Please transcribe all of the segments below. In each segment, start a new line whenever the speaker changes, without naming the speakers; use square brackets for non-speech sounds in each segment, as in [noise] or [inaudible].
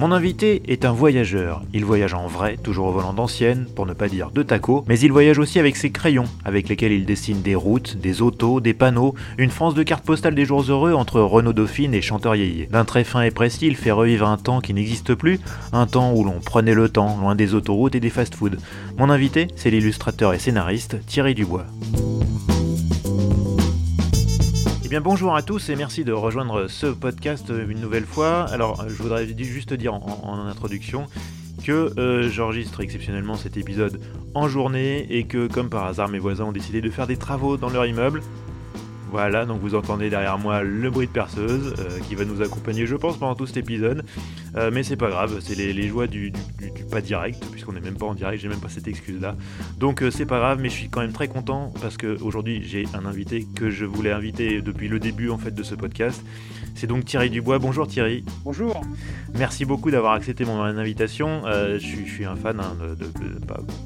Mon invité est un voyageur. Il voyage en vrai, toujours au volant d'ancienne, pour ne pas dire de taco, mais il voyage aussi avec ses crayons, avec lesquels il dessine des routes, des autos, des panneaux, une France de cartes postales des jours heureux entre Renault Dauphine et Chanteur Yéyé. D'un trait fin et précis, il fait revivre un temps qui n'existe plus, un temps où l'on prenait le temps, loin des autoroutes et des fast-foods. Mon invité, c'est l'illustrateur et scénariste Thierry Dubois. Eh bonjour à tous et merci de rejoindre ce podcast une nouvelle fois. Alors je voudrais juste dire en, introduction que euh, j'enregistre exceptionnellement cet épisode en journée et que comme par hasard mes voisins ont décidé de faire des travaux dans leur immeuble. Voilà, donc vous entendez derrière moi le bruit de perceuse euh, qui va nous accompagner, je pense, pendant tout cet épisode. Euh, mais c'est pas grave, c'est les, joies du, pas direct, puisqu'on n'est même pas en direct, j'ai même pas cette excuse-là. Donc euh, c'est pas grave, mais je suis quand même très content parce qu'aujourd'hui j'ai un invité que je voulais inviter depuis le début en fait de ce podcast. C'est donc Thierry Dubois. Bonjour Thierry.
Bonjour.
Merci beaucoup d'avoir accepté mon invitation. je, suis, un fan, hein, de,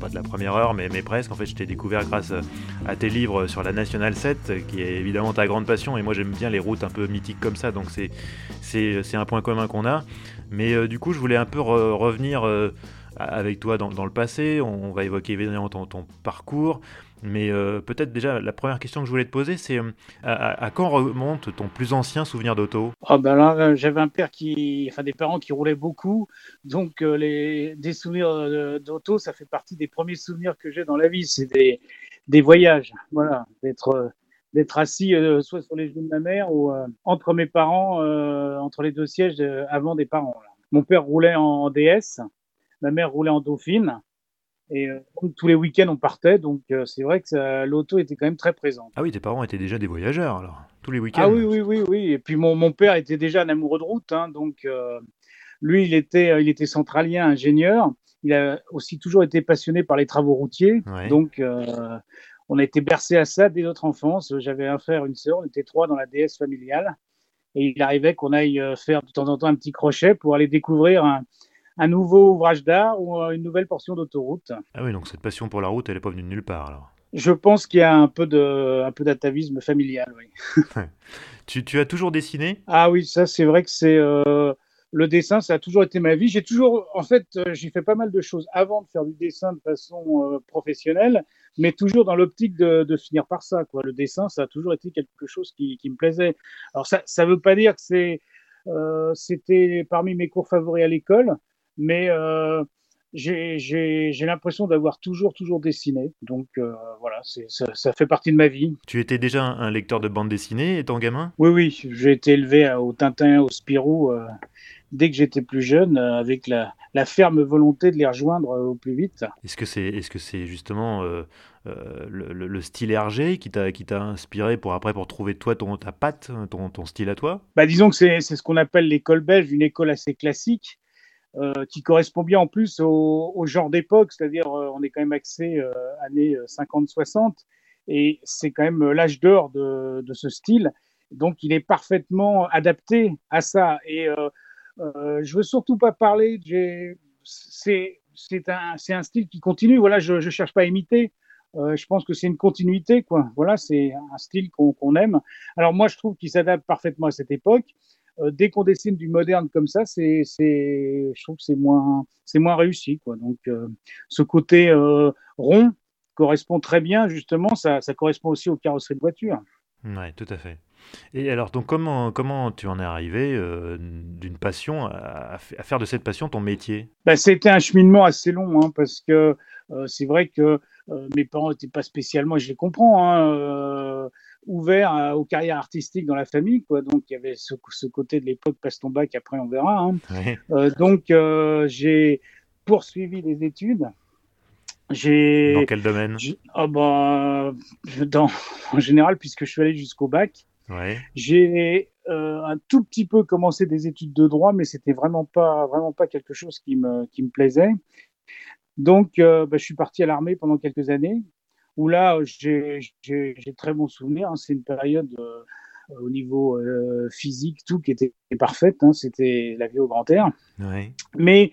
pas, de la première heure, mais, mais presque. En fait, je t'ai découvert grâce à tes livres sur la Nationale 7, qui est évidemment ta grande passion et moi j'aime bien les routes un peu mythiques comme ça donc c'est c'est un point commun qu'on a mais euh, du coup je voulais un peu revenir euh, avec toi dans, le passé. On, va évoquer évidemment ton, ton parcours. Mais euh, peut-être déjà la première question que je voulais te poser c'est à, quand remonte ton plus ancien souvenir d'auto?
Oh ben là j'avais un père qui enfin des parents qui roulaient beaucoup. Donc les des souvenirs d'auto ça fait partie des premiers souvenirs que j'ai dans la vie. C'est des des voyages. Voilà. D'être d'être assis euh, soit sur les genoux de ma mère ou euh, entre mes parents, euh, entre les deux sièges avant des parents. Mon père roulait en DS, ma mère roulait en Dauphine. Et tous les week-ends, on partait, donc c'est vrai que l'auto était quand même très présente.
Ah oui, tes parents étaient déjà des voyageurs, alors, tous les week-ends
Ah oui, oui, oui, oui. Et puis mon, mon père était déjà un amoureux de route, hein, donc lui, il était, il était centralien, ingénieur. Il a aussi toujours été passionné par les travaux routiers, donc on a été bercé à ça dès notre enfance. J'avais un frère, une sœur, on était trois dans la DS familiale. Et il arrivait qu'on aille euh, faire de temps en temps un petit crochet pour aller découvrir un, nouveau ouvrage d'art ou euh, une nouvelle portion d'autoroute.
Ah oui, donc cette passion pour la route, elle n'est pas venue de nulle part alors
Je pense qu'il y a un peu de, un peu d'atavisme familial, oui. [laughs]
tu, as toujours dessiné?
Ah oui, ça c'est vrai que c'est euh, le dessin, ça a toujours été ma vie. J'ai toujours, en fait, j'ai fait pas mal de choses avant de faire du dessin de façon euh, professionnelle, mais toujours dans l'optique de, finir par ça. Quoi. Le dessin, ça a toujours été quelque chose qui, me plaisait. Alors ça, ça veut pas dire que c'est, euh, c'était parmi mes cours favoris à l'école, mais j'ai l'impression d'avoir toujours, toujours dessiné. Donc voilà, ça, ça, fait partie de ma vie.
Tu étais déjà un lecteur de bande dessinée étant gamin?
Oui, oui. J'ai été élevé au Tintin, au Spirou dès que j'étais plus jeune, euh, avec la, ferme volonté de les rejoindre euh, au plus vite.
Est-ce que c'est est -ce c'est justement euh, le, style Hergé qui t'a inspiré pour après pour trouver toi ton, ta patte, ton, ton style à toi?
Bah, Disons que c'est ce qu'on appelle l'école belge, une école assez classique. qui correspond bien en plus au, genre d'époque, c'est-à-dire on est quand même axé années 50-60, et c'est quand même l'âge d'or de, de, ce style. Donc il est parfaitement adapté à ça. Et euh, je veux surtout pas parler. C'est un, style qui continue. Voilà, je, je cherche pas à imiter. Euh, je pense que c'est une continuité, quoi. Voilà, c'est un style qu'on aime. Alors moi, je trouve qu'il s'adapte parfaitement à cette époque. Euh, dès qu'on dessine du moderne comme ça, je trouve que c'est moins, réussi, quoi. Donc, euh, ce côté euh, rond correspond très bien, justement. Ça, ça correspond aussi aux carrosseries de voiture.
Oui, tout à fait. Et alors, donc, comment, comment tu en es arrivé euh, d'une passion à, faire de cette passion ton métier?
Ben, C'était un cheminement assez long, hein, parce que euh, c'est vrai que euh, mes parents n'étaient pas spécialement, je les comprends, hein, ouverts aux carrières artistiques dans la famille. Quoi. Donc, il y avait ce, ce côté de l'époque, passe ton bac, après on verra. Hein. donc, j'ai poursuivi les études.
Dans quel domaine?
oh dans, [laughs] En général, puisque je suis allé jusqu'au bac. J'ai euh, un tout petit peu commencé des études de droit, mais c'était vraiment pas vraiment pas quelque chose qui me qui me plaisait. Donc, bah, je suis parti à l'armée pendant quelques années, où là, j'ai très bons souvenirs. Hein. C'est une période au niveau physique, tout qui était parfaite. Hein. C'était la vie au grand air. Mais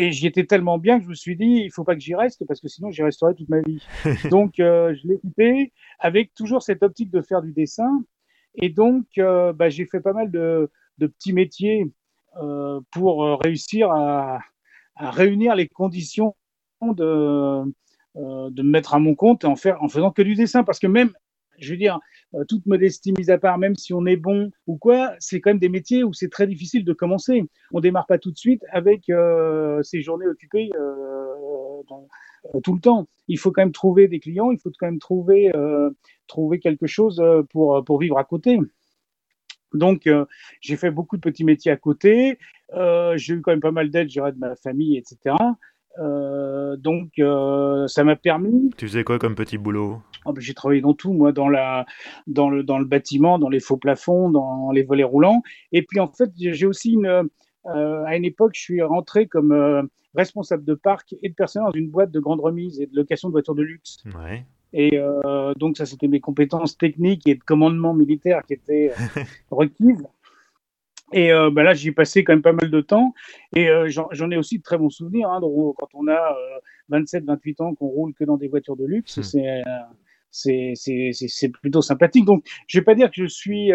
et j'y étais tellement bien que je me suis dit, il faut pas que j'y reste parce que sinon j'y resterai toute ma vie. [laughs] donc euh, je l'ai quitté avec toujours cette optique de faire du dessin. Et donc euh, bah, j'ai fait pas mal de, de petits métiers euh, pour réussir à, à, réunir les conditions de, de me mettre à mon compte en, faire, en faisant que du dessin. Parce que même je veux dire, euh, toute modestie mise à part, même si on est bon ou quoi, c'est quand même des métiers où c'est très difficile de commencer. On démarre pas tout de suite avec euh, ces journées occupées euh, tout le temps. Il faut quand même trouver des clients, il faut quand même trouver trouver quelque chose pour pour vivre à côté. Donc, j'ai fait beaucoup de petits métiers à côté. j'ai eu quand même pas mal d'aide, de ma famille, etc. Euh, donc, euh, ça m'a permis.
Tu faisais quoi comme petit boulot?
Oh, ben, J'ai travaillé dans tout, moi, dans, la, dans, le, dans le bâtiment, dans les faux plafonds, dans les volets roulants. Et puis, en fait, j'ai aussi une. Euh, à une époque, je suis rentré comme responsable de parc et de personnel dans une boîte de grande remise et de location de voitures de luxe.
Ouais.
Et donc, ça, c'était mes compétences techniques et de commandement militaire qui étaient [laughs] requises. Et euh, bah là, j'y ai passé quand même pas mal de temps. Et euh, j'en ai aussi de très bons souvenirs. Hein, quand on a 27, euh, 28 ans, qu'on roule que dans des voitures de luxe, c'est c'est plutôt sympathique. Donc, je vais pas dire que je suis,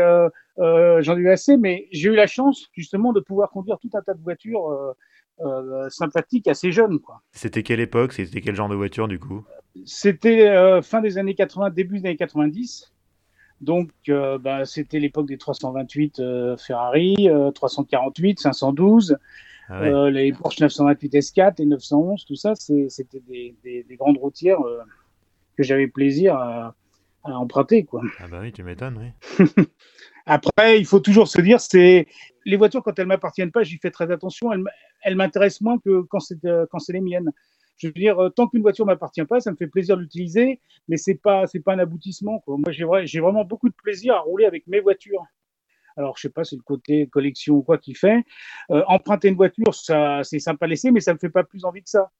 j'en ai eu assez, mais j'ai eu la chance justement de pouvoir conduire tout un tas de voitures sympathiques assez jeunes.
C'était quelle époque? C'était quel genre de voiture du coup?
C'était fin des années 80, début des années 90. Donc, euh, bah, c'était l'époque des 328 euh, Ferrari, 348, 512, les Porsche 928 S4 et 911, tout ça, c'était des, grandes routières euh, que j'avais plaisir à, emprunter. Quoi.
Ah bah oui, tu m'étonnes, oui. [laughs]
Après, il faut toujours se dire, c'est les voitures, quand elles m'appartiennent pas, j'y fais très attention, elles, m'intéressent moins que quand c'est les miennes. Je veux dire, euh, tant qu'une voiture m'appartient pas, ça me fait plaisir d'utiliser, mais c'est pas, c'est pas un aboutissement. Quoi. Moi, j'ai, j'ai vraiment beaucoup de plaisir à rouler avec mes voitures. Alors, je sais pas, c'est le côté collection ou quoi qui fait. Euh, emprunter une voiture, ça, c'est sympa à laisser, mais ça me fait pas plus envie que ça.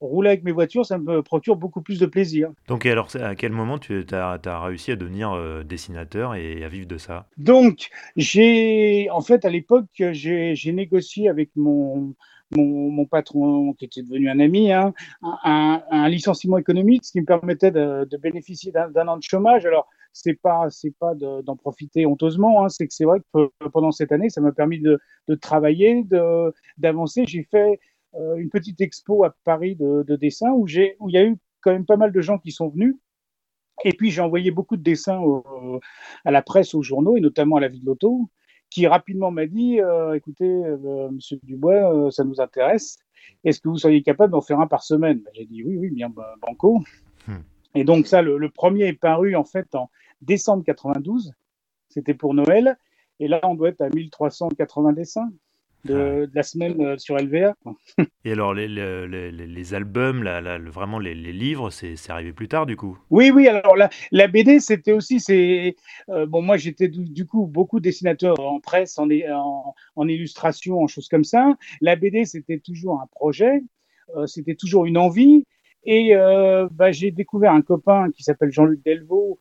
Rouler avec mes voitures, ça me procure beaucoup plus de plaisir.
Donc, alors, à quel moment tu as, as réussi à devenir euh, dessinateur et à vivre de ça?
Donc, j'ai, en fait, à l'époque, j'ai négocié avec mon, mon, patron, qui était devenu un ami, hein, un, licenciement économique, ce qui me permettait de, bénéficier d'un an de chômage. Alors, c'est pas pas d'en profiter honteusement, hein, c'est que c'est vrai que pendant cette année, ça m'a permis de, travailler, d'avancer. J'ai fait euh, une petite expo à Paris de, dessin où il y a eu quand même pas mal de gens qui sont venus. Et puis j'ai envoyé beaucoup de dessins à la presse, aux journaux et notamment à la Vie de l'Auto qui rapidement m'a dit euh, écoutez, euh, monsieur Dubois, euh, ça nous intéresse. Est-ce que vous seriez capable d'en faire un par semaine? Ben, J'ai dit oui, oui, bien, bah, banco. Hmm. Et donc, ça, le, premier est paru en fait en décembre 92. C'était pour Noël. Et là, on doit être à 1380 dessins de, la semaine euh, sur LVA. [laughs]
Et alors, les, les, les albums, la, vraiment les, livres, c'est arrivé plus tard du coup?
Oui, oui, alors la, la BD, c'était aussi. euh, bon, moi, j'étais du, coup beaucoup dessinateur en presse, en, en, en, illustration, en choses comme ça. La BD, c'était toujours un projet, euh, c'était toujours une envie. Et bah, j'ai découvert un copain qui s'appelle Jean-Luc Delvaux,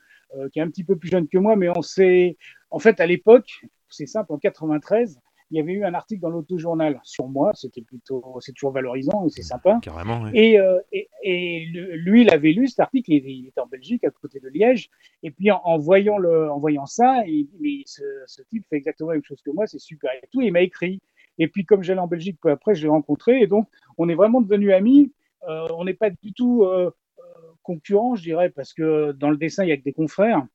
qui est un petit peu plus jeune que moi, mais on s'est. En fait, à l'époque, c'est simple, en 93, il y avait eu un article dans l'auto-journal sur moi, c'était plutôt, c'est toujours valorisant et c'est sympa.
Carrément, oui.
Et, euh, et, et, lui, il avait lu cet article, il, était en Belgique, à côté de Liège, et puis en, voyant, le, en voyant ça, il mais ce, ce, type fait exactement la même chose que moi, c'est super et tout, il m'a écrit. Et puis comme j'allais en Belgique peu après, je l'ai rencontré, et donc on est vraiment devenus amis. Euh, on n'est pas du tout euh, euh, concurrents, je dirais, parce que dans le dessin, il y a que des confrères.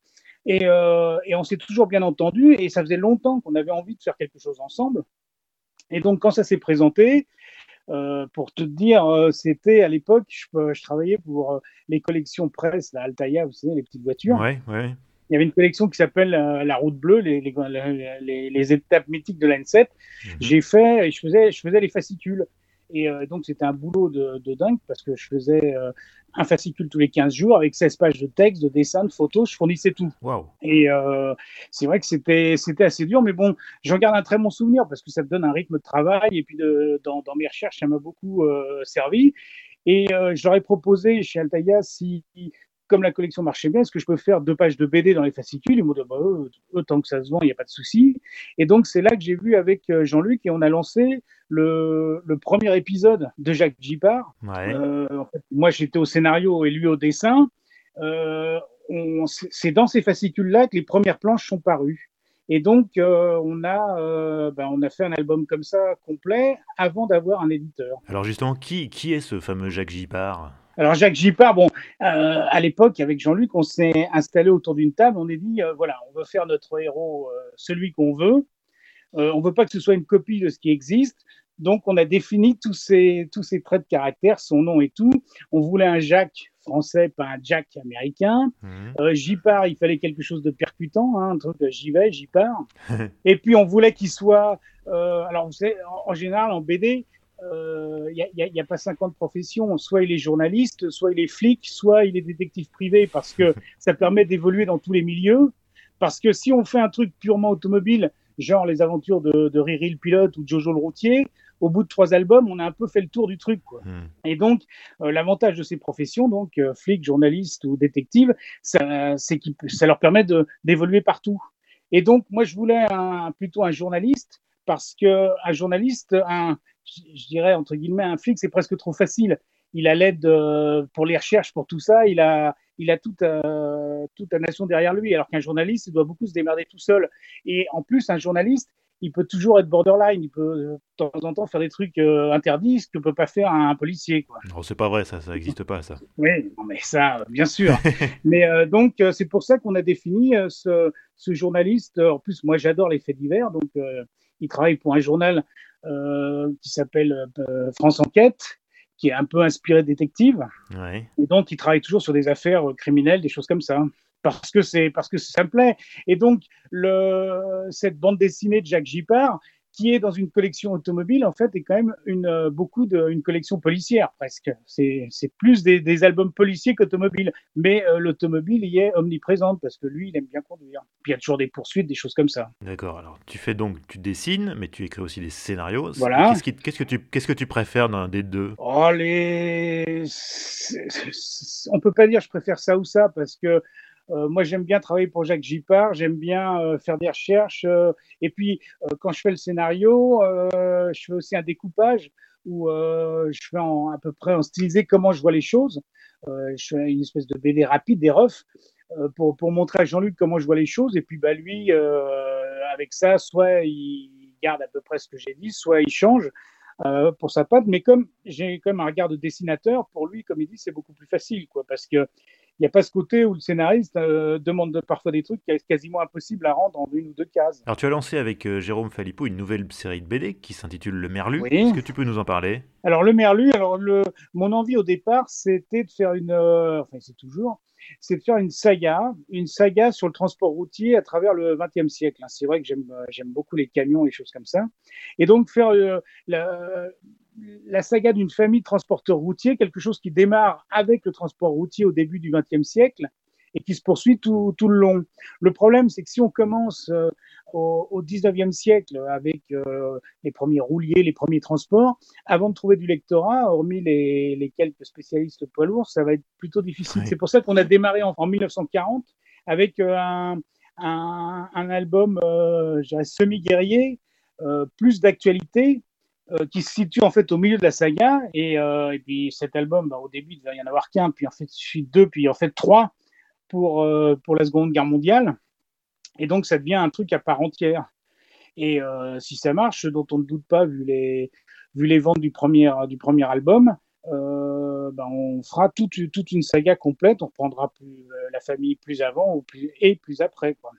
Et, euh, et on s'est toujours bien entendu et ça faisait longtemps qu'on avait envie de faire quelque chose ensemble. Et donc quand ça s'est présenté, euh, pour te dire, euh, c'était à l'époque, je, je, travaillais pour les collections presse, la Altaïa, vous savez, les petites voitures.
Ouais, ouais.
Il y avait une collection qui s'appelle La Route Bleue, les, les, les, les étapes mythiques de l'N7. Mhm. J'ai fait, je faisais, je faisais les fascicules. Et donc, c'était un boulot de, de, dingue parce que je faisais un fascicule tous les 15 jours avec 16 pages de texte, de dessins, de photos, je fournissais tout.
Wow.
Et euh, c'est vrai que c'était c'était assez dur, mais bon, j'en garde un très bon souvenir parce que ça te donne un rythme de travail et puis de, dans, dans mes recherches, ça m'a beaucoup euh, servi. Et euh, je leur ai proposé chez Altaïa si comme la collection marchait bien, est-ce que je peux faire deux pages de BD dans les fascicules? Ils m'ont dit, bah, autant que ça se vend, il n'y a pas de souci. Et donc, c'est là que j'ai vu avec euh, Jean-Luc et on a lancé le, le premier épisode de Jacques Gippard. Euh, en fait, moi, j'étais au scénario et lui au dessin. Euh, c'est dans ces fascicules-là que les premières planches sont parues. Et donc, euh, on, a, euh, ben, on a fait un album comme ça complet avant d'avoir un éditeur.
Alors justement, qui, qui est ce fameux Jacques Gippard
alors Jacques Gippard, bon, euh, à l'époque avec Jean-Luc, on s'est installé autour d'une table, on est dit euh, voilà, on veut faire notre héros euh, celui qu'on veut. on veut pas que ce soit une copie de ce qui existe. Donc on a défini tous ces traits de caractère, son nom et tout. On voulait un Jacques français, pas un Jack américain. Mmh. Il fallait quelque chose de percutant, hein, un truc j'y vais, Gippard. [laughs] et puis on voulait qu'il soit, alors vous savez, en général en BD, il euh, n'y a, a, pas 50 professions. Soit il est journaliste, soit il est flic, soit il est détective privé, parce que [laughs] ça permet d'évoluer dans tous les milieux. Parce que si on fait un truc purement automobile, genre les aventures de, de Riri le pilote ou Jojo le routier, au bout de trois albums, on a un peu fait le tour du truc. Quoi. Hmm. Et donc, euh, l'avantage de ces professions, donc euh, flic, journaliste ou détective, c'est que ça leur permet d'évoluer partout. Et donc, moi, je voulais un, plutôt un journaliste parce que un journaliste, un, je dirais entre guillemets, un flic, c'est presque trop facile. Il a l'aide euh, pour les recherches, pour tout ça. Il a, il a toute, euh, toute la nation derrière lui. Alors qu'un journaliste, il doit beaucoup se démerder tout seul. Et en plus, un journaliste, il peut toujours être borderline. Il peut de temps en temps faire des trucs euh, interdits, ce que peut pas faire un, policier. Quoi.
Non, c'est pas vrai, ça, ça n'existe pas, ça.
Oui, mais ça, bien sûr. [laughs] mais donc, c'est pour ça qu'on a défini ce, ce, journaliste. En plus, moi, j'adore les faits divers, donc il travaille pour un journal euh, qui s'appelle euh, France Enquête, qui est un peu inspiré détective. Et donc, il travaille toujours sur des affaires euh, criminelles, des choses comme ça parce que c'est parce que ça me plaît. Et donc le, cette bande dessinée de Jacques Gippard, qui est dans une collection automobile, en fait, est quand même une, euh, beaucoup de, une collection policière presque. C'est, plus des, des, albums policiers qu'automobiles. Mais euh, l'automobile y est omniprésente parce que lui, il aime bien conduire. Puis il y a toujours des poursuites, des choses comme ça.
D'accord. Alors, tu fais donc, tu dessines, mais tu écris aussi des scénarios.
Voilà.
Qu'est-ce, qu'est-ce, que, tu, qu'est-ce que tu préfères d'un des deux?
Oh, les. On peut pas dire je préfère ça ou ça parce que moi, j'aime bien travailler pour Jacques Gippard, j'aime bien euh, faire des recherches. Euh, et puis, quand je fais le scénario, je fais aussi un découpage où je fais à peu près en stylisé comment je vois les choses. je fais une espèce de BD rapide, des refs, pour, pour montrer à Jean-Luc comment je vois les choses. Et puis, bah, lui, avec ça, soit il garde à peu près ce que j'ai dit, soit il change. pour sa patte, mais comme j'ai quand même un regard de dessinateur, pour lui, comme il dit, c'est beaucoup plus facile, quoi, parce que il n'y a pas ce côté où le scénariste euh, demande parfois des trucs qui est quasiment impossible à rendre en une ou deux cases.
Alors tu as lancé avec euh, Jérôme Philippot une nouvelle série de BD qui s'intitule Le Merlu. Est-ce que tu peux nous en parler?
Alors Le Merlu, alors le, mon envie au départ, c'était de faire une, euh, enfin c'est toujours, c'est de faire une saga, une saga sur le transport routier à travers le XXe siècle. Hein. C'est vrai que j'aime, j'aime beaucoup les camions et choses comme ça, et donc faire la, la saga d'une famille de transporteurs routiers, quelque chose qui démarre avec le transport routier au début du XXe siècle et qui se poursuit tout, tout le long. Le problème, c'est que si on commence euh, au, au 19e siècle avec euh, les premiers rouliers, les premiers transports, avant de trouver du lectorat, hormis les, les quelques spécialistes poids lourds, ça va être plutôt difficile. C'est pour ça qu'on a démarré en, en 1940 avec euh, un, un, un, album, euh, semi-guerrier, plus d'actualité, euh, qui se situe en fait au milieu de la saga. Et, euh, puis cet album, bah, au début, il devait y en avoir qu'un, puis en fait, suffit deux, puis en fait trois pour, euh, pour la Seconde Guerre mondiale. Et donc, ça devient un truc à part entière. Et si ça marche, dont on ne doute pas vu les, vu les ventes du premier, du premier album, bah, on fera toute, toute une saga complète. On reprendra plus, la famille plus avant ou plus, et plus après. Quoi.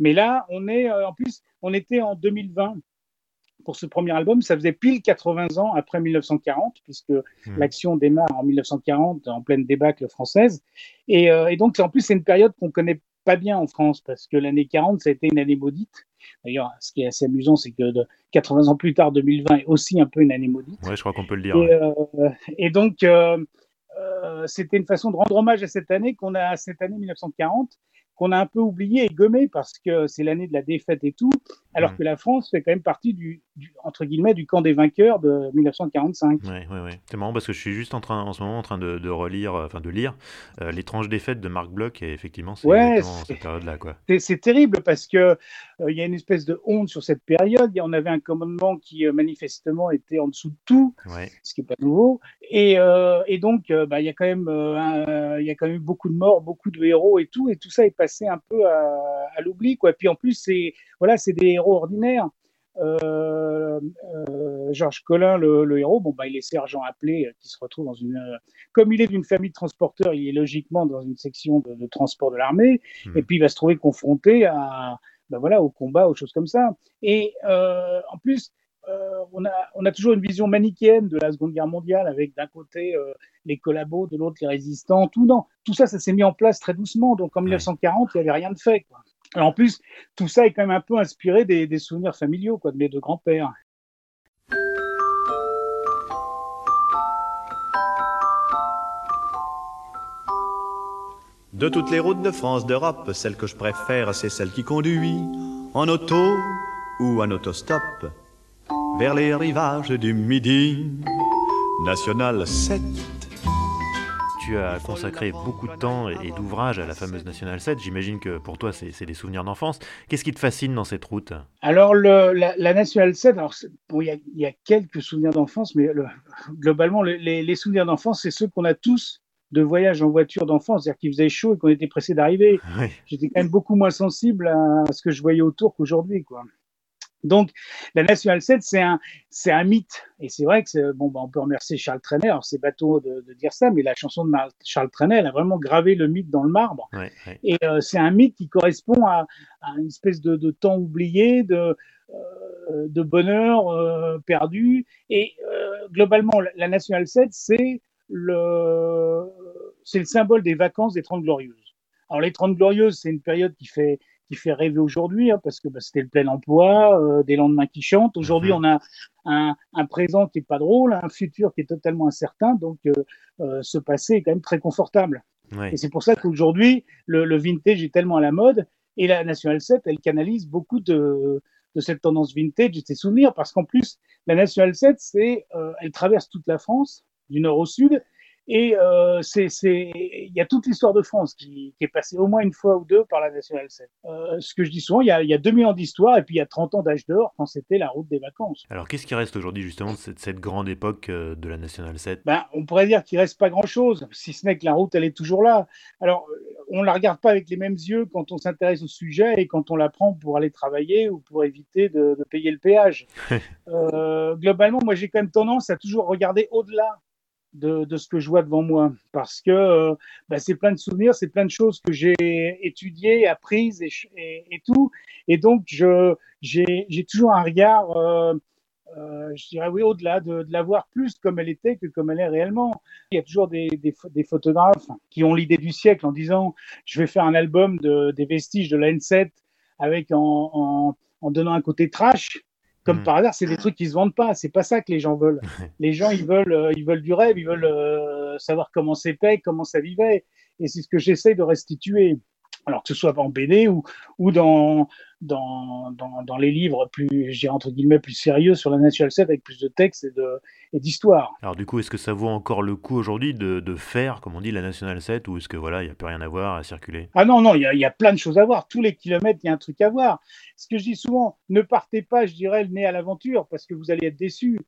Mais là, on est en plus, on était en 2020 pour ce premier album, ça faisait pile 80 ans après 1940, puisque hmm. l'action démarre en 1940 en pleine débâcle française. Et, euh, et donc, en plus, c'est une période qu'on connaît pas bien en France, parce que l'année 40, ça a été une année maudite. D'ailleurs, ce qui est assez amusant, c'est que de 80 ans plus tard, 2020 est aussi un peu une année maudite.
Ouais, je crois qu'on peut le dire.
Et, euh, et donc, euh, c'était une façon de rendre hommage à cette année qu'on a, cette année 1940, qu'on a un peu oublié et gommé parce que c'est l'année de la défaite et tout, alors
Mhm.
que la France fait quand même partie du, du- entre guillemets du camp des vainqueurs de 1945.
Ouais, ouais, ouais. C'est marrant parce que je suis juste en train, en ce moment, en train de, de relire, euh, enfin de lire euh, l'étrange défaite de Marc Bloch et effectivement, c'est
Ouais,
cette période-là, quoi.
C'est- terrible parce que euh, il y a une espèce de honte sur cette période. On avait un commandement qui euh, manifestement était en dessous de tout,
Ouais.
ce qui est pas nouveau. Et, euh, et donc, euh, bah, il y a quand même, euh, il y a quand même beaucoup de morts, beaucoup de héros et tout, et tout ça est passé un peu à, à l'oubli, quoi. Puis en plus, c'est voilà, c'est des héros ordinaires. Euh, euh, Georges Collin, le, le héros, bon, bah, il est sergent appelé euh, qui se retrouve dans une. euh, comme il est d'une famille de transporteurs, il est logiquement dans une section de, de transport de l'armée,
Mhm.
et puis il va se trouver confronté à, ben voilà, au combat, aux choses comme ça. Et euh, en plus, on, a, on a toujours une vision manichéenne de la Seconde Guerre mondiale, avec d'un côté les collabos, de l'autre les résistants, tout non, tout ça, ça s'est mis en place très doucement. Donc en 1940, il n'y avait rien de fait. Quoi. En plus, tout ça est quand même un peu inspiré des, des souvenirs familiaux quoi, de mes deux grands-pères.
De toutes les routes de France, d'Europe, celle que je préfère, c'est celle qui conduit en auto ou en autostop vers les rivages du Midi. National 7.
Tu as consacré beaucoup de temps et d'ouvrages à la fameuse National 7. J'imagine que pour toi, c'est des souvenirs d'enfance. Qu'est-ce qui te fascine dans cette route?
Alors, le, la, la National 7, alors, c'est- bon, il y, a, il y a quelques souvenirs d'enfance, mais le- globalement, le- les, les souvenirs d'enfance, c'est ceux qu'on a tous de voyages en voiture d'enfance, c'est-à-dire qu'il faisait chaud et qu'on était pressé d'arriver. J'étais quand même beaucoup moins sensible à ce que je voyais autour qu'aujourd'hui, quoi. Donc, la National 7, c'est un, c'est un mythe. Et c'est vrai que c'est, bon, bah, on peut remercier Charles Trenet. Alors, c'est bateau de, de dire ça, mais la chanson de Mar- Charles Trenet, elle a vraiment gravé le mythe dans le marbre.
Ouais, ouais.
Et euh, c'est un mythe qui correspond à, à une espèce de, de temps oublié, de, euh, de bonheur euh, perdu. Et globalement, la, la National 7, c'est le, c'est le symbole des vacances des Trente Glorieuses. Alors les Trente Glorieuses, c'est une période qui fait qui fait rêver aujourd'hui, hein, parce que bah, c'était le plein emploi, euh, des lendemains qui chantent. Aujourd'hui,
Mhm.
on a un, un présent qui est pas drôle, un futur qui est totalement incertain, donc euh, euh, ce passé est quand même très confortable. Et c'est pour ça qu'aujourd'hui, le, le vintage est tellement à la mode. Et la National 7, elle canalise beaucoup de, de cette tendance vintage et de ses souvenirs. Parce qu'en plus, la National 7, c'est, euh, elle traverse toute la France, du nord au sud. Et euh, c'est, il y a toute l'histoire de France qui, qui est passée au moins une fois ou deux par la National 7. Euh, ce que je dis souvent, il y a, il y a 2000 ans d'histoire et puis il y a 30 ans d'âge d'or quand c'était la route des vacances.
Alors, qu'est-ce qui reste aujourd'hui, justement, de cette, cette grande époque euh, de la National 7
ben, on pourrait dire qu'il reste pas grand-chose, si ce n'est que la route, elle est toujours là. Alors, on la regarde pas avec les mêmes yeux quand on s'intéresse au sujet et quand on la prend pour aller travailler ou pour éviter de, de payer le péage. [laughs] euh, globalement, moi, j'ai quand même tendance à toujours regarder au-delà de, de, ce que je vois devant moi, parce que ben, c'est plein de souvenirs, c'est plein de choses que j'ai étudiées, apprises et, et, tout, et donc je j'ai toujours un regard. Euh, euh, je dirais oui, au-delà de, de, la voir plus comme elle était que comme elle est réellement. Il y a toujours des, des, des photographes qui ont l'idée du siècle en disant je vais faire un album de, des vestiges de la N7 avec en, en, en donnant un côté trash. Comme mmh. par hasard, c'est des trucs qui se vendent pas. C'est pas ça que les gens veulent. [laughs] les gens, ils veulent, euh, ils veulent du rêve, ils veulent euh, savoir comment c'était, comment ça vivait. Et c'est ce que j'essaie de restituer. Alors que ce soit en BD ou, ou dans, dans, dans, dans les livres plus, je dirais entre guillemets, plus sérieux sur la National 7 avec plus de textes et, d'histoire.
Alors du coup, est-ce que ça vaut encore le coup aujourd'hui de, de, faire, comme on dit, la National 7 ou est-ce que voilà, il n'y a plus rien à voir à circuler?
Ah non, non, il y, y, a plein de choses à voir. Tous les kilomètres, il y a un truc à voir. Ce que je dis souvent, ne partez pas, je dirais, le nez à l'aventure parce que vous allez être déçus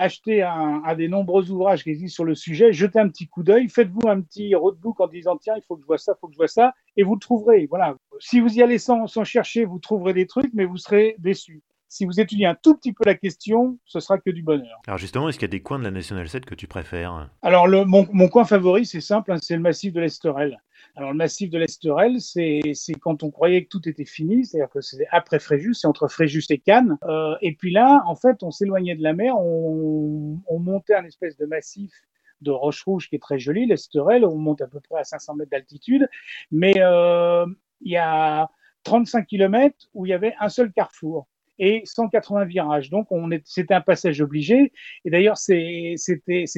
achetez un, un, des nombreux ouvrages qui existent sur le sujet, jetez un petit coup d'œil, faites-vous un petit roadbook en disant tiens, il faut que je vois ça, il faut que je vois ça, et vous le trouverez. Voilà. Si vous y allez sans, sans chercher, vous trouverez des trucs, mais vous serez déçus. Si vous étudiez un tout petit peu la question, ce sera que du bonheur.
Alors justement, est-ce qu'il y a des coins de la National 7 que tu préfères?
Alors le, mon, mon, coin favori, c'est simple, hein, c'est le massif de l'Esterel. Alors le massif de l'Esterel, c'est quand on croyait que tout était fini, c'est-à-dire que c'est après Fréjus, c'est entre Fréjus et Cannes. Euh, et puis là, en fait, on s'éloignait de la mer, on, on, montait un espèce de massif de roches rouges qui est très joli, l'Esterel, on monte à peu près à 500 mètres d'altitude, mais euh, il y a 35 km où il y avait un seul carrefour et 180 virages. Donc, on c'était un passage obligé. Et d'ailleurs, c'est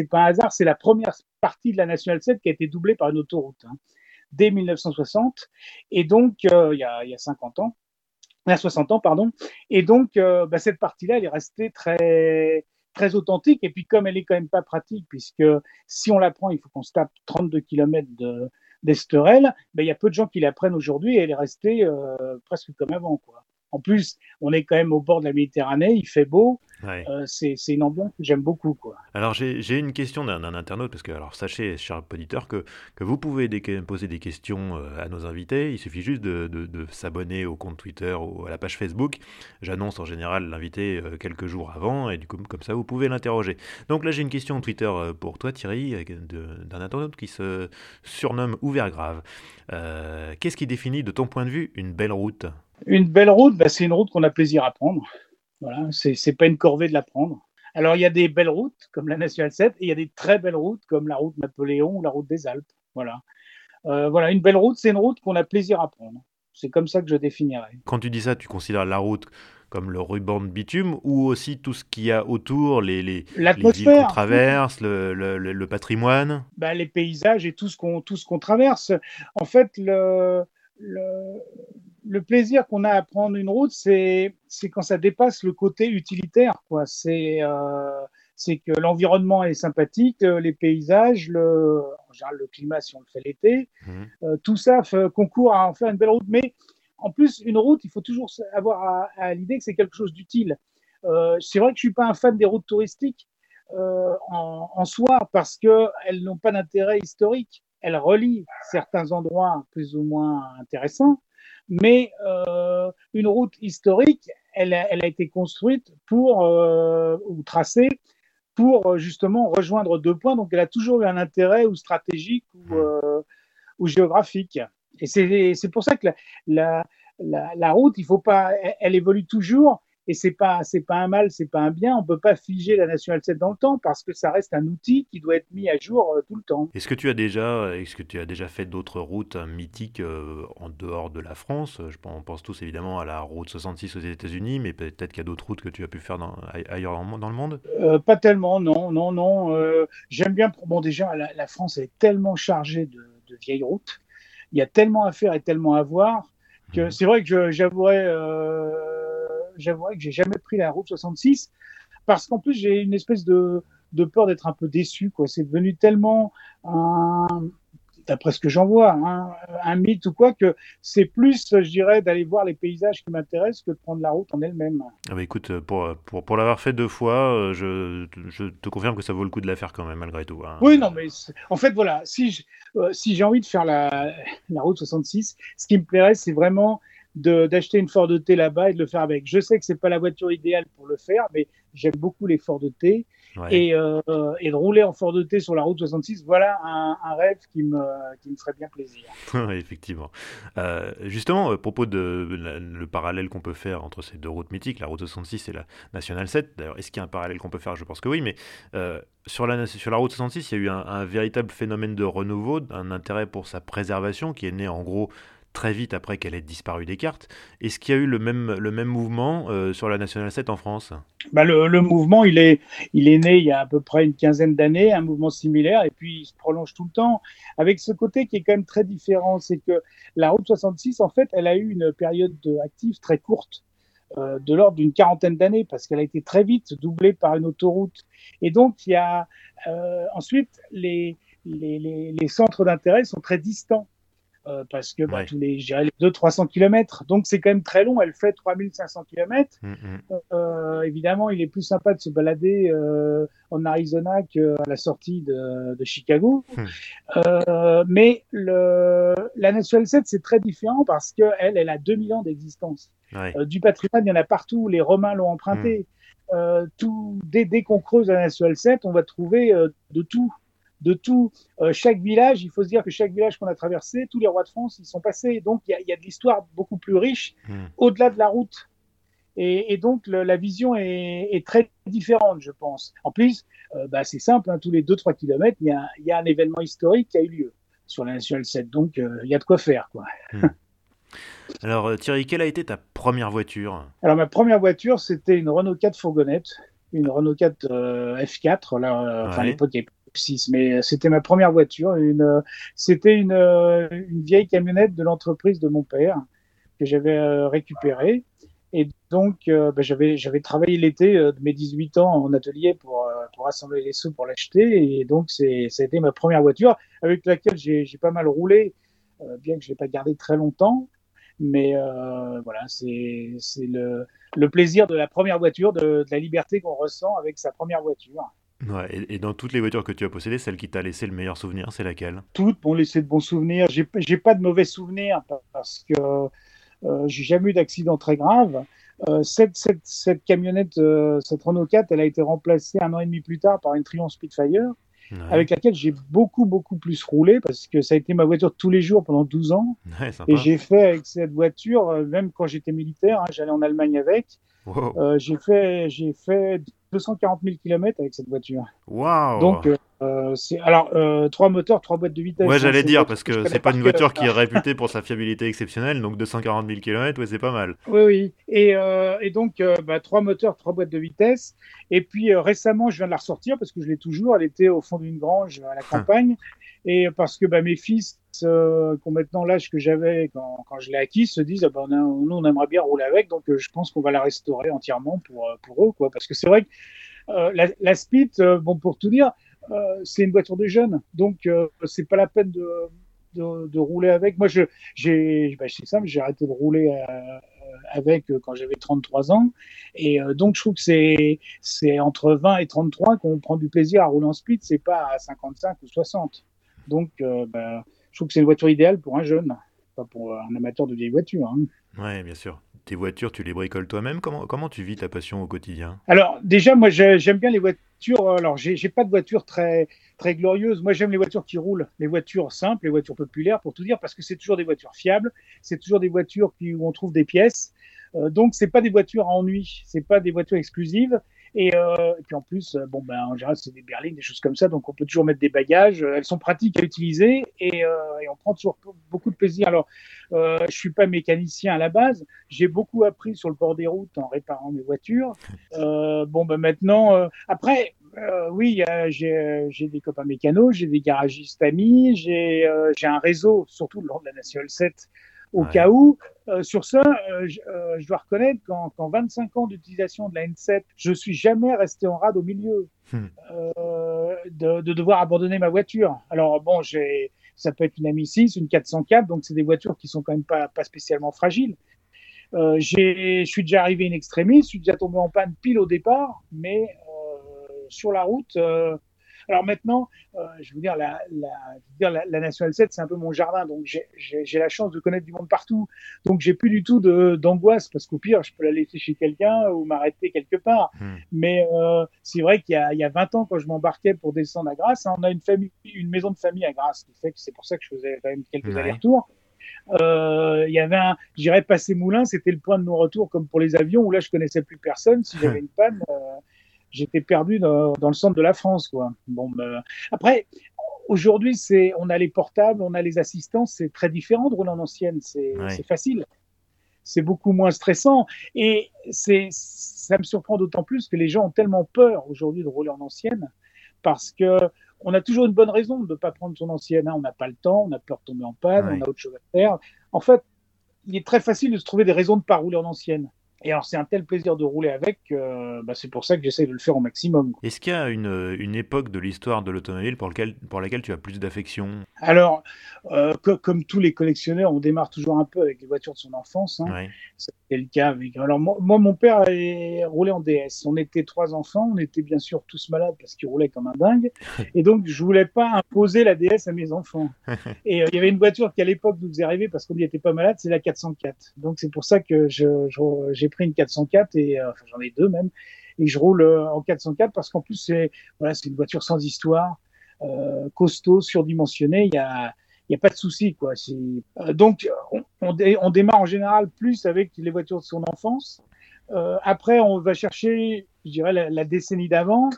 pas un hasard, c'est la première partie de la Nationale 7 qui a été doublée par une autoroute hein, dès 1960. Et donc, euh, il, y a, il y a 50 ans, il y a 60 ans, pardon. Et donc, euh, bah, cette partie-là, elle est restée très, très authentique. Et puis, comme elle est quand même pas pratique, puisque si on la prend, il faut qu'on se tape 32 km de, d'Esterel, ben, il y a peu de gens qui la prennent aujourd'hui et elle est restée euh, presque comme avant. Quoi. En plus, on est quand même au bord de la Méditerranée, il fait beau. Euh, c'est une ambiance que j'aime beaucoup. Quoi.
Alors, j'ai une question d'un internaute, parce que, alors, sachez, cher auditeur, que, que vous pouvez poser des questions euh, à nos invités. Il suffit juste de, de, s'abonner au compte Twitter ou à la page Facebook. J'annonce en général l'invité euh, quelques jours avant, et du coup, comme ça, vous pouvez l'interroger. Donc là, j'ai une question Twitter pour toi, Thierry, d'un internaute qui se surnomme Ouvert Grave. Qu'est-ce qui définit, de ton point de vue, une belle route?
Une belle route, bah, c'est une route qu'on a plaisir à prendre. Voilà, c'est pas une corvée de la prendre. Alors, il y a des belles routes, comme la Nationale 7, et il y a des très belles routes, comme la route Napoléon ou la route des Alpes. Voilà. Euh, voilà, une belle route, c'est une route qu'on a plaisir à prendre. C'est comme ça que je définirais.
Quand tu dis ça, tu considères la route comme le ruban de bitume ou aussi tout ce qu'il y a autour, les, les, les villes qu'on traverse, le, le, le, patrimoine?
Bah, Les paysages et tout ce qu'on traverse. En fait, le, le, le plaisir qu'on a à prendre une route, c'est quand ça dépasse le côté utilitaire. quoi. C'est euh, que l'environnement est sympathique, euh, les paysages, le, en général le climat si on le fait l'été, mmh. euh, tout ça concourt à en faire une belle route. Mais en plus, une route, il faut toujours avoir à, l'idée que c'est quelque chose d'utile. c'est vrai que je suis pas un fan des routes touristiques en, en, soi parce qu'elles n'ont pas d'intérêt historique. Elles relient certains endroits plus ou moins intéressants, mais euh, une route historique, elle a, elle a été construite pour, euh, ou tracée pour euh, justement rejoindre deux points, donc elle a toujours eu un intérêt ou stratégique ou, euh, ou géographique. Et c'est pour ça que la, la, la, la route, il faut pas, elle, elle évolue toujours, et c'est pas c'est pas un mal, c'est pas un bien. On peut pas figer la National 7 dans le temps parce que ça reste un outil qui doit être mis à jour euh, tout le temps.
Est-ce que tu as déjà est-ce que tu as déjà fait d'autres routes mythiques euh, en dehors de la France? Je on pense tous évidemment à la route 66 aux États-Unis, mais peut-être qu'il y a d'autres routes que tu as pu faire dans, ailleurs dans le monde?
Euh, pas tellement, non, non, non. J'aime bien. Bon, déjà, la, France est tellement chargée de, de, vieilles routes. Il y a tellement à faire et tellement à voir que mmh. c'est vrai que j'avouerais j'avouerais que j'ai jamais pris la route 66 parce qu'en plus j'ai une espèce de, de peur d'être un peu déçu. Quoi. C'est devenu tellement un, d'après ce que j'en vois, hein, un mythe ou quoi, que c'est plus, je dirais, d'aller voir les paysages qui m'intéressent que de prendre la route en elle-même.
Ah bah écoute, pour, pour, pour l'avoir fait deux fois, euh, je, je, te confirme que ça vaut le coup de la faire quand même, malgré tout. Hein.
Oui, non, mais en fait, voilà, si, euh, si j'ai envie de faire la, la route 66, ce qui me plairait, c'est vraiment d'acheter une Ford T là-bas et de le faire avec. Je sais que c'est pas la voiture idéale pour le faire, mais j'aime beaucoup les Ford T. Et, euh, et, de rouler en Ford T sur la route 66, voilà un, un rêve qui me, qui me ferait bien plaisir. [laughs]
effectivement. Euh, justement, à propos de le parallèle qu'on peut faire entre ces deux routes mythiques, la route 66 et la Nationale 7, d'ailleurs, est-ce qu'il y a un parallèle qu'on peut faire? Je pense que oui, mais euh, sur, la, sur la route 66, il y a eu un, un véritable phénomène de renouveau, un intérêt pour sa préservation qui est né en gros très vite après qu'elle ait disparu des cartes. Est-ce qu'il y a eu le même, le même mouvement euh, sur la Nationale 7 en France?
Bah le, mouvement, il est, il est né il y a à peu près une quinzaine d'années, un mouvement similaire, et puis il se prolonge tout le temps, avec ce côté qui est quand même très différent, c'est que la route 66, en fait, elle a eu une période active très courte. Euh, de l'ordre d'une quarantaine d'années parce qu'elle a été très vite doublée par une autoroute et donc il y a euh, ensuite les, les, les centres d'intérêt sont très distants euh, parce que bah, tous les, les 200-300 km, donc c'est quand même très long, elle fait 3500 km. Mm, mm. euh, évidemment, il est plus sympa de se balader euh, en Arizona qu'à la sortie de, de Chicago. Mm. Euh, mais le, la National 7, c'est très différent parce qu'elle, elle, elle a 2000 ans d'existence. Euh, du patrimoine, il y en a partout, les Romains l'ont emprunté. Euh, tout, dès, dès qu'on creuse la National 7, on va trouver de tout de tout. Euh, chaque village, il faut se dire que chaque village qu'on a traversé, tous les rois de France, ils sont passés. Donc, il y a, de l'histoire beaucoup plus riche hmm. au-delà de la route. Et, donc, la vision est, très différente, je pense. En plus, euh, bah, c'est simple, hein, tous les 2-3 kilomètres, il y, a, un événement historique qui a eu lieu sur la Nationale 7. Donc, euh, il y a de quoi faire. Quoi. Hmm. [laughs]
Alors Thierry, quelle a été ta première voiture?
Alors ma première voiture, c'était une Renault 4 fourgonnette, une Renault 4 F4. Là, enfin à l'époque, il y avait 6, mais c'était ma première voiture. Une, c'était une, une vieille camionnette de l'entreprise de mon père que j'avais récupérée. Et donc, ben, j'avais, travaillé l'été de mes 18 ans en atelier pour, pour assembler les sous pour l'acheter. Et donc, c'est, ça a été ma première voiture avec laquelle j'ai, pas mal roulé, bien que je l'ai pas gardé très longtemps. Mais euh, voilà, c'est, le, plaisir de la première voiture, de la liberté qu'on ressent avec sa première voiture.
Et, dans toutes les voitures que tu as possédées, celle qui t'a laissé le meilleur souvenir, c'est laquelle?
Toutes m'ont laissé de bons souvenirs. J'ai, j'ai pas de mauvais souvenirs parce que euh, j'ai jamais eu d'accident très grave. Euh, cette, camionnette, euh, cette Renault 4, elle a été remplacée un an et demi plus tard par une Triumph Spitfire, ouais. avec laquelle j'ai beaucoup, beaucoup plus roulé parce que ça a été ma voiture tous les jours pendant 12 ans.
Ouais,
et j'ai fait avec cette voiture, euh, même quand j'étais militaire, hein, j'allais en Allemagne avec,
wow.
euh, j'ai fait, j'ai fait 240 000 km avec cette voiture.
Waouh
Donc, euh, c'est alors euh, trois moteurs, trois boîtes de vitesse.
Ouais, j'allais
hein,
dire parce que c'est pas une voiture qui est
cœur. [laughs]
réputée pour sa fiabilité exceptionnelle, donc 240 000 km, ouais, c'est pas mal.
Oui, oui. Et, euh, et donc, euh, bah, trois moteurs, trois boîtes de vitesse. Et puis récemment, je viens de la ressortir parce que je l'ai toujours. Elle était au fond d'une grange à la campagne. et parce que bah, mes fils, euh, qui ont maintenant l'âge que j'avais quand, quand je l'ai acquis, se disent ah, bah, on a, nous, on aimerait bien rouler avec. Donc, je pense qu'on va la restaurer entièrement pour, pour eux. Quoi. Parce que c'est vrai que la, la Speed, bon, pour tout dire, euh, c'est une voiture de jeunes, donc euh, c'est pas la peine de, rouler avec. Moi, je, j'ai, bah, c'est simple, j'ai arrêté de rouler euh, avec quand j'avais 33 ans, et donc je trouve que c'est, entre 20 et 33 qu'on prend du plaisir à rouler en speed, c'est pas à 55 ou 60. Donc, bah, je trouve que c'est une voiture idéale pour un jeune, pas pour un amateur de vieilles voitures. Hein.
Ouais, bien sûr tes voitures, tu les bricoles toi-même? Comment, comment tu vis ta passion au quotidien?
Alors, déjà, moi, j'aime bien les voitures. Alors, j'ai pas de voiture très, très glorieuse. Moi, j'aime les voitures qui roulent, les voitures simples, les voitures populaires, pour tout dire, parce que c'est toujours des voitures fiables. C'est toujours des voitures qui, où on trouve des pièces. Euh, donc, c'est pas des voitures à ennui. C'est pas des voitures exclusives. Et, euh, et, puis en plus, bon ben en général c'est des berlines, des choses comme ça, donc on peut toujours mettre des bagages. Elles sont pratiques à utiliser et, euh, et on prend toujours beaucoup de plaisir. Alors, euh, je suis pas mécanicien à la base, j'ai beaucoup appris sur le bord des routes en réparant mes voitures. Euh, bon ben maintenant, après, oui, j'ai des copains mécanos, j'ai des garagistes amis, j'ai j'ai un réseau, surtout le long de la National 7 au ouais. cas où. Euh, sur ça, euh, je, euh, je, dois reconnaître qu'en qu 25 ans d'utilisation de la N7, je suis jamais resté en rade au milieu hmm. de, de, devoir abandonner ma voiture. Alors bon, j'ai, ça peut être une Ami 6, une 404, donc c'est des voitures qui sont quand même pas, pas spécialement fragiles. je suis déjà arrivé in extremis, je suis déjà tombé en panne pile au départ, mais sur la route, alors maintenant, euh, je veux dire, la, la, je veux dire, la, la National 7, c'est un peu mon jardin, donc j'ai la chance de connaître du monde partout. Donc j'ai plus du tout d'angoisse, parce qu'au pire, je peux la laisser chez quelqu'un ou m'arrêter quelque part.
Hmm.
Mais euh, c'est vrai qu'il y, y, a 20 ans, quand je m'embarquais pour descendre à Grasse, hein, on a une, famille, une maison de famille à Grasse, qui fait que c'est pour ça que je faisais quand même quelques
Ouais.
allers-retours. Euh, il y avait un, j'irais passer Moulin, c'était le point de non-retour comme pour les avions où là je connaissais plus personne. Si j'avais [laughs] une panne, euh, j'étais perdu dans, dans, le centre de la France, quoi. Bon, ben, après, aujourd'hui, c'est, on a les portables, on a les assistants, c'est très différent de rouler en ancienne, c'est,
Ouais.
c'est facile. C'est beaucoup moins stressant et c'est, ça me surprend d'autant plus que les gens ont tellement peur aujourd'hui de rouler en ancienne parce que on a toujours une bonne raison de ne pas prendre son ancienne. hein. On n'a pas le temps, on a peur de tomber en panne,
Ouais.
on a autre chose à faire. En fait, il est très facile de se trouver des raisons de ne pas rouler en ancienne. Et alors, c'est un tel plaisir de rouler avec, euh, bah, c'est pour ça que j'essaie de le faire au maximum.
Est-ce qu'il y a une, une époque de l'histoire de l'automobile pour, lequel- pour laquelle tu as plus d'affection?
Alors, euh, co- comme tous les collectionneurs, on démarre toujours un peu avec les voitures de son enfance. Hein. C'était le cas avec. Alors, moi, moi, mon père est roulé en DS. On était trois enfants. On était bien sûr tous malades parce qu'il roulait comme un dingue. [laughs] Et donc, je voulais pas imposer la DS à mes enfants. [laughs] Et euh, il y avait une voiture qui, à l'époque, nous faisait rêver parce qu'on n'y était pas malade, c'est la 404. Donc, c'est pour ça que je- j'ai pris une 404 et, euh, j'en ai deux même. Et je roule euh, en 404 parce qu'en plus, c'est, voilà, c'est une voiture sans histoire, euh, costaud, surdimensionnée. Il y a, il n'y a pas de souci, quoi. Donc, on, dé- on démarre en général plus avec les voitures de son enfance. Après, on va chercher, je dirais, la, décennie d'avant.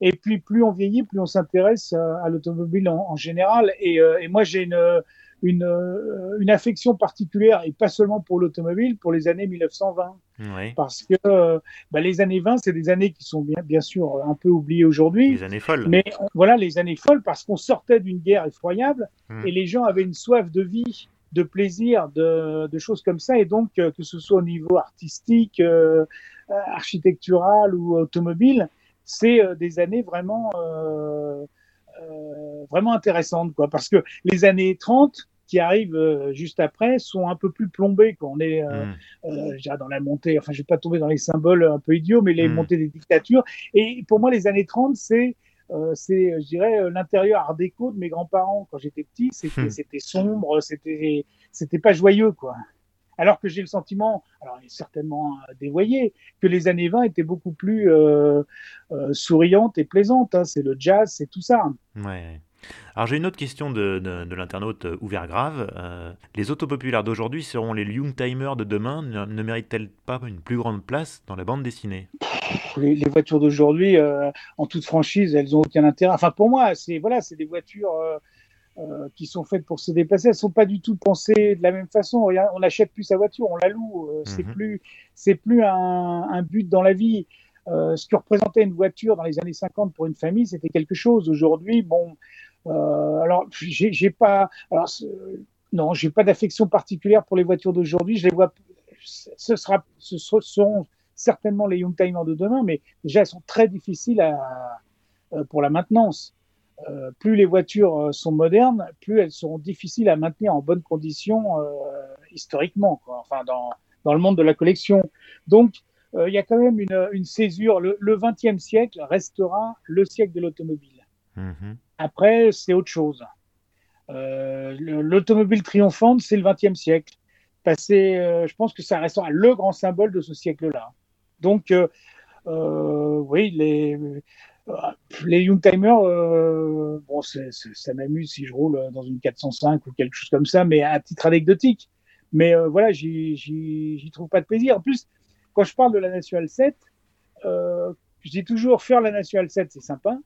Et puis, plus on vieillit, plus on s'intéresse à, l'automobile en, général. Et moi, j'ai une, une, euh, une affection particulière, et pas seulement pour l'automobile, pour les années 1920. Parce que euh, bah, les années 20, c'est des années qui sont bien, bien sûr un peu oubliées aujourd'hui.
Les années folles.
Mais voilà, les années folles, parce qu'on sortait d'une guerre effroyable, hmm. et les gens avaient une soif de vie de plaisir, de, de, choses comme ça. Et donc, que ce soit au niveau artistique, architectural ou automobile, c'est des années vraiment euh, euh, vraiment intéressante, quoi, parce que les années 30 qui arrivent euh, juste après sont un peu plus plombées. Quoi. On est euh, mm. dans la montée, enfin je vais pas tomber dans les symboles un peu idiots, mais les mm. montées des dictatures. Et pour moi, les années 30, c'est c'est, je dirais, l'intérieur art déco de mes grands-parents quand j'étais petit. C'était, mm. c'était sombre, c'était, c'était pas joyeux, quoi. Alors que j'ai le sentiment, alors il est certainement euh, dévoyé, que les années 20 étaient beaucoup plus euh, euh, souriantes et plaisantes. Hein. C'est le jazz, c'est tout ça.
Ouais. Alors j'ai une autre question de, de, l'internaute Ouvert Grave. les autopopulaires d'aujourd'hui seront les Youngtimers de demain. Ne, méritent-elles pas une plus grande place dans la bande dessinée?
Les, voitures d'aujourd'hui, en toute franchise, elles ont aucun intérêt. Enfin pour moi, c'est voilà, c'est des voitures euh, qui sont faites pour se déplacer, elles sont pas du tout pensées de la même façon. On n'achète plus sa voiture, on la loue. Euh, c'est mhm. plus, c'est plus un, un, but dans la vie. Euh, ce que représentait une voiture dans les années 50 pour une famille, c'était quelque chose. Aujourd'hui, bon, euh, alors j'ai pas, alors non, j'ai pas d'affection particulière pour les voitures d'aujourd'hui. Je les vois, ce sera, ce seront certainement les Youngtimers de demain, mais déjà elles sont très difficiles à, pour la maintenance. Euh, plus les voitures euh, sont modernes, plus elles seront difficiles à maintenir en bonne condition euh, historiquement, quoi. enfin dans, dans le monde de la collection. Donc, il y a quand même une, une césure. Le XXe siècle restera le siècle de l'automobile. Mhm. Après, c'est autre chose. l'automobile triomphante, c'est le XXe siècle. Passé, je pense que ça restera le grand symbole de ce siècle-là. Donc, oui, les, les Youngtimers, euh, bon, ça m'amuse si je roule dans une 405 ou quelque chose comme ça, mais à titre anecdotique. Mais euh, voilà, j'y trouve pas de plaisir. En plus, quand je parle de la National 7, euh, je dis toujours faire la National 7, c'est sympa.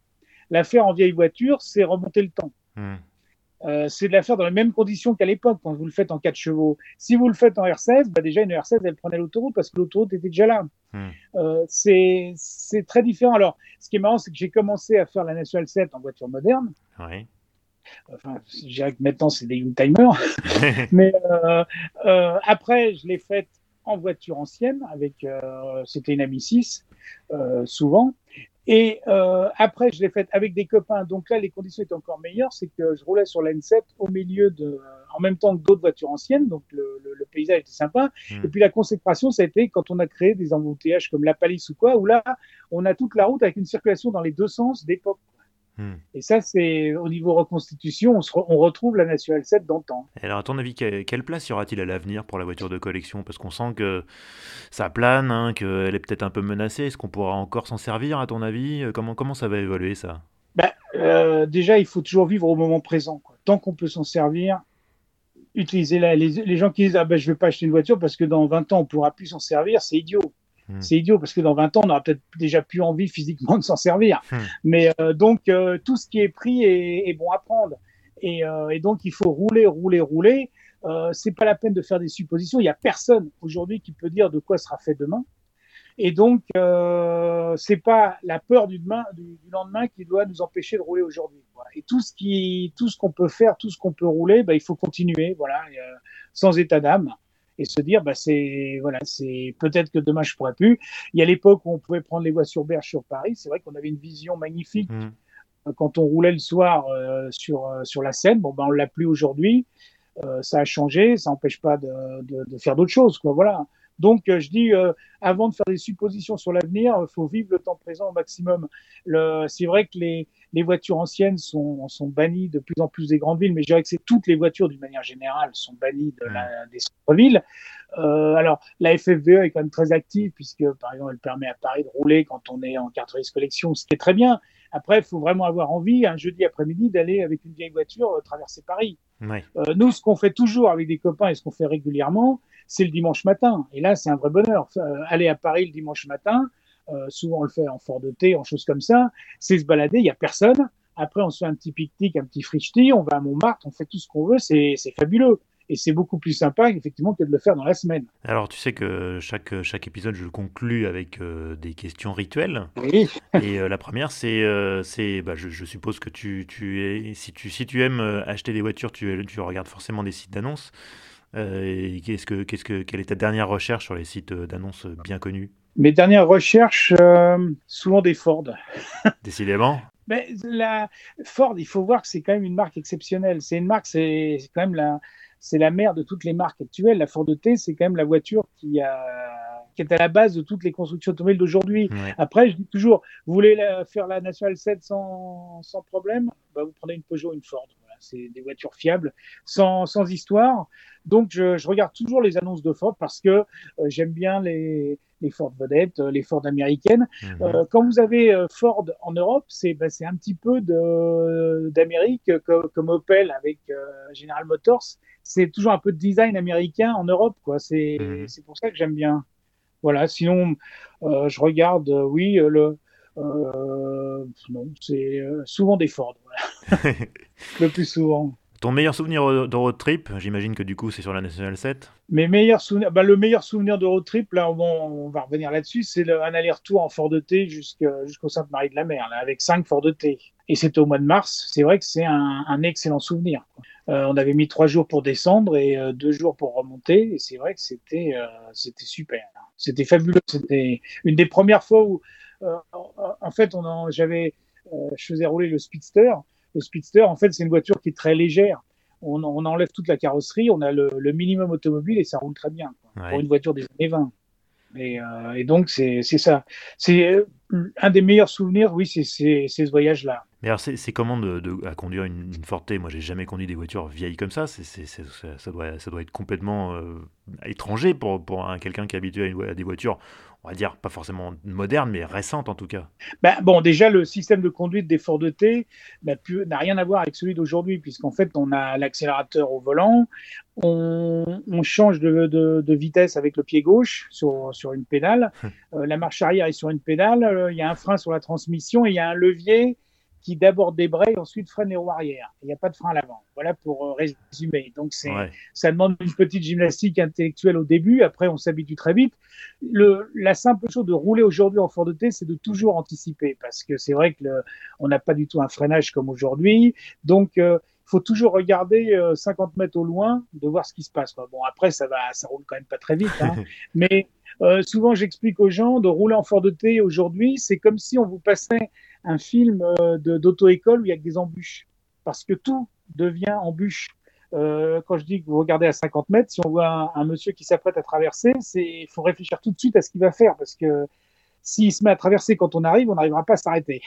La faire en vieille voiture, c'est remonter le temps. Hmm. Euh, c'est de la faire dans les mêmes conditions qu'à l'époque quand vous le faites en 4 chevaux. Si vous le faites en R16, bah déjà une R16 elle prenait l'autoroute parce que l'autoroute était déjà là. Hmm. Euh, c'est très différent. Alors, ce qui est marrant, c'est que j'ai commencé à faire la National 7 en voiture moderne.
Oui.
Enfin, je dirais que maintenant c'est des Youngtimers. [laughs] Mais euh, après, je l'ai faite en voiture ancienne avec, c'était une Ami 6, souvent. Et euh, après, je l'ai faite avec des copains. Donc là, les conditions étaient encore meilleures. C'est que je roulais sur la N7 au milieu de, en même temps que d'autres voitures anciennes. Donc le, le, le paysage était sympa. Hmm. Et puis la consécration, ça a été quand on a créé des embouteillages comme la Palisse ou quoi, où là, on a toute la route avec une circulation dans les deux sens d'époque. Hmm. Et ça, c'est au niveau reconstitution, on, on retrouve la National 7 d'antan.
Alors, à ton avis, quelle place y aura-t-il à l'avenir pour la voiture de collection? Parce qu'on sent que ça plane, hein, qu'elle est peut-être un peu menacée. Est-ce qu'on pourra encore s'en servir, à ton avis? Comment, comment ça va évoluer, ça?
Ben, euh, Déjà, il faut toujours vivre au moment présent. Quoi. Tant qu'on peut s'en servir, utilisez-la. Les, les, gens qui disent ah ben, je ne vais pas acheter une voiture parce que dans 20 ans, on ne pourra plus s'en servir, c'est idiot. Hmm. C'est idiot parce que dans 20 ans, on n'aura peut-être déjà plus envie physiquement de s'en servir. Hmm. Mais euh, donc, euh, tout ce qui est pris est, bon à prendre. Et, euh, et, donc, il faut rouler, rouler, rouler. c'est pas la peine de faire des suppositions. Il y a personne aujourd'hui qui peut dire de quoi sera fait demain. Et donc, euh, c'est pas la peur du, demain, du, lendemain qui doit nous empêcher de rouler aujourd'hui. Et tout ce qui, tout ce qu'on peut faire, tout ce qu'on peut rouler, bah, il faut continuer, voilà, sans état d'âme et se dire bah c'est voilà c'est peut-être que demain je pourrais plus. Il y a l'époque où on pouvait prendre les voies sur berge sur Paris, c'est vrai qu'on avait une vision magnifique mmh. euh, quand on roulait le soir euh, sur euh, sur la Seine. Bon ben on l'a plus aujourd'hui, ça a changé, ça n'empêche pas de, de, de faire d'autres choses quoi. Voilà. Donc, je dis, avant de faire des suppositions sur l'avenir, il faut vivre le temps présent au maximum. C'est vrai que les, les voitures anciennes sont, sont bannies de plus en plus des grandes villes, mais je dirais que c'est toutes les voitures d'une manière générale sont bannies de la, des centres-villes. Euh, alors, la FFVE est quand même très active puisque, par exemple, elle permet à Paris de rouler quand on est en carte risque collection, ce qui est très bien. Après, il faut vraiment avoir envie, un jeudi après-midi, d'aller avec une vieille voiture euh, traverser Paris. Euh, nous, ce qu'on fait toujours avec des copains et ce qu'on fait régulièrement, c'est le dimanche matin. Et là, c'est un vrai bonheur. Euh, aller à Paris le dimanche matin, euh, souvent on le fait en fort de thé, en choses comme ça, c'est se balader, il y a personne. Après, on se fait un petit pique-nique, un petit frichti, on va à Montmartre, on fait tout ce qu'on veut, c'est fabuleux. Et c'est beaucoup plus sympa, effectivement, que de le faire dans la semaine.
Alors, tu sais que chaque, chaque épisode, je le conclue avec euh, des questions rituelles.
Oui.
Et euh, la première, c'est, euh, c'est bah, je, je, suppose que tu, tu es, si tu, si tu aimes acheter des voitures, tu, tu regardes forcément des sites d'annonces. Qu'est-ce que, qu'est-ce que, quelle est ta dernière recherche sur les sites d'annonces bien connus?
Mes dernières recherches, souvent des Ford. [laughs]
Décidément.
Mais la Ford, il faut voir que c'est quand même une marque exceptionnelle. C'est une marque, c'est quand même la, c'est la mère de toutes les marques actuelles. La Ford T, c'est quand même la voiture qui, a, qui est à la base de toutes les constructions automobiles d'aujourd'hui. Après, je dis toujours, vous voulez faire la National 7 sans, sans problème bah, Vous prenez une Peugeot, une Ford. C'est des voitures fiables, sans, sans histoire. Donc, je, je, regarde toujours les annonces de Ford parce que euh, j'aime bien les, les Ford vedettes, euh, les Ford américaines. Mhm. Euh, quand vous avez Ford en Europe, c'est bah, un petit peu d'Amérique, comme, comme, Opel avec General Motors. C'est toujours un peu de design américain en Europe. C'est mhm. pour ça que j'aime bien. Voilà, sinon, je regarde, oui, le, non, c'est souvent des Ford. [laughs] le plus souvent.
Ton meilleur souvenir de road trip, j'imagine que du coup c'est sur la National 7
Mes meilleurs souvenirs, bah, le meilleur souvenir de road trip, là on va revenir là-dessus, c'est un aller-retour en Ford de T jusqu'au Sainte-Marie de la Mer, là, avec 5 Ford de T. Et c'était au mois de mars, c'est vrai que c'est un, excellent souvenir. Euh, on avait mis 3 jours pour descendre et 2 euh, jours pour remonter, et c'est vrai que c'était euh, c'était super. C'était fabuleux, c'était une des premières fois où, en fait, j'avais, je faisais rouler le Speedster, le Speedster, en fait, c'est une voiture qui est très légère. On, enlève toute la carrosserie, on a le, minimum automobile et ça roule très bien pour une voiture des années 20. Euh, et, donc, c'est ça. C'est euh, un des meilleurs souvenirs, oui, c'est ce voyage-là.
Mais alors, c'est comment de, à conduire une, une Forte Moi, j'ai jamais conduit des voitures vieilles comme ça. Ça, doit, ça doit être complètement euh, étranger pour, pour quelqu'un qui est habitué à, à des voitures on va dire, pas forcément moderne, mais récente en tout cas.
Ben, bon, déjà, le système de conduite des Ford T n'a rien à voir avec celui d'aujourd'hui, puisqu'en fait, on a l'accélérateur au volant, on, on change de, de, de, vitesse avec le pied gauche sur, sur une pédale, euh, la marche arrière est sur une pédale, euh, il y a un frein sur la transmission et il y a un levier qui d'abord débraye, ensuite freine les roues arrière. Il n'y a pas de frein à l'avant. Voilà pour euh, résumer. Donc c'est, ça demande une petite gymnastique intellectuelle au début. Après, on s'habitue très vite. Le, la simple chose de rouler aujourd'hui en Ford T, c'est de toujours anticiper, parce que c'est vrai que le, on n'a pas du tout un freinage comme aujourd'hui. Donc euh, il faut toujours regarder 50 euh, mètres au loin, de voir ce qui se passe. Bon, après, ça va, ça roule quand même pas très vite, hein. [laughs] mais euh, souvent, j'explique aux gens de rouler en Ford T aujourd'hui, c'est comme si on vous passait un film euh, d'auto-école où il y a que des embûches. Parce que tout devient embûche. Euh, quand je dis que vous regardez à 50 mètres, si on voit un, monsieur qui s'apprête à traverser, il faut réfléchir tout de suite à ce qu'il va faire. Parce que s'il se met à traverser quand on arrive, on n'arrivera pas à s'arrêter.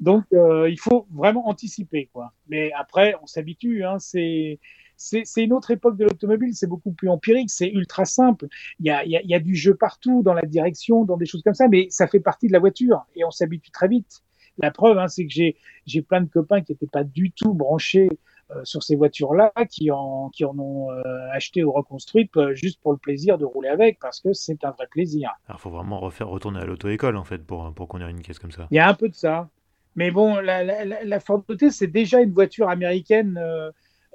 Donc, euh, il faut vraiment anticiper. Quoi. Mais après, on s'habitue. Hein, c'est c'est une autre époque de l'automobile, c'est beaucoup plus empirique, c'est ultra simple. Il y, a, il, y a, du jeu partout, dans la direction, dans des choses comme ça, mais ça fait partie de la voiture et on s'habitue très vite. La preuve, hein, c'est que j'ai plein de copains qui n'étaient pas du tout branchés euh, sur ces voitures-là, qui en, qui en ont euh, acheté ou reconstruites euh, juste pour le plaisir de rouler avec, parce que c'est un vrai plaisir.
Alors, il faut vraiment refaire retourner à l'auto-école, en fait, pour, pour conduire une caisse comme ça.
Il y a un peu de ça. Mais bon, la, la, la Ford T, c'est déjà une voiture américaine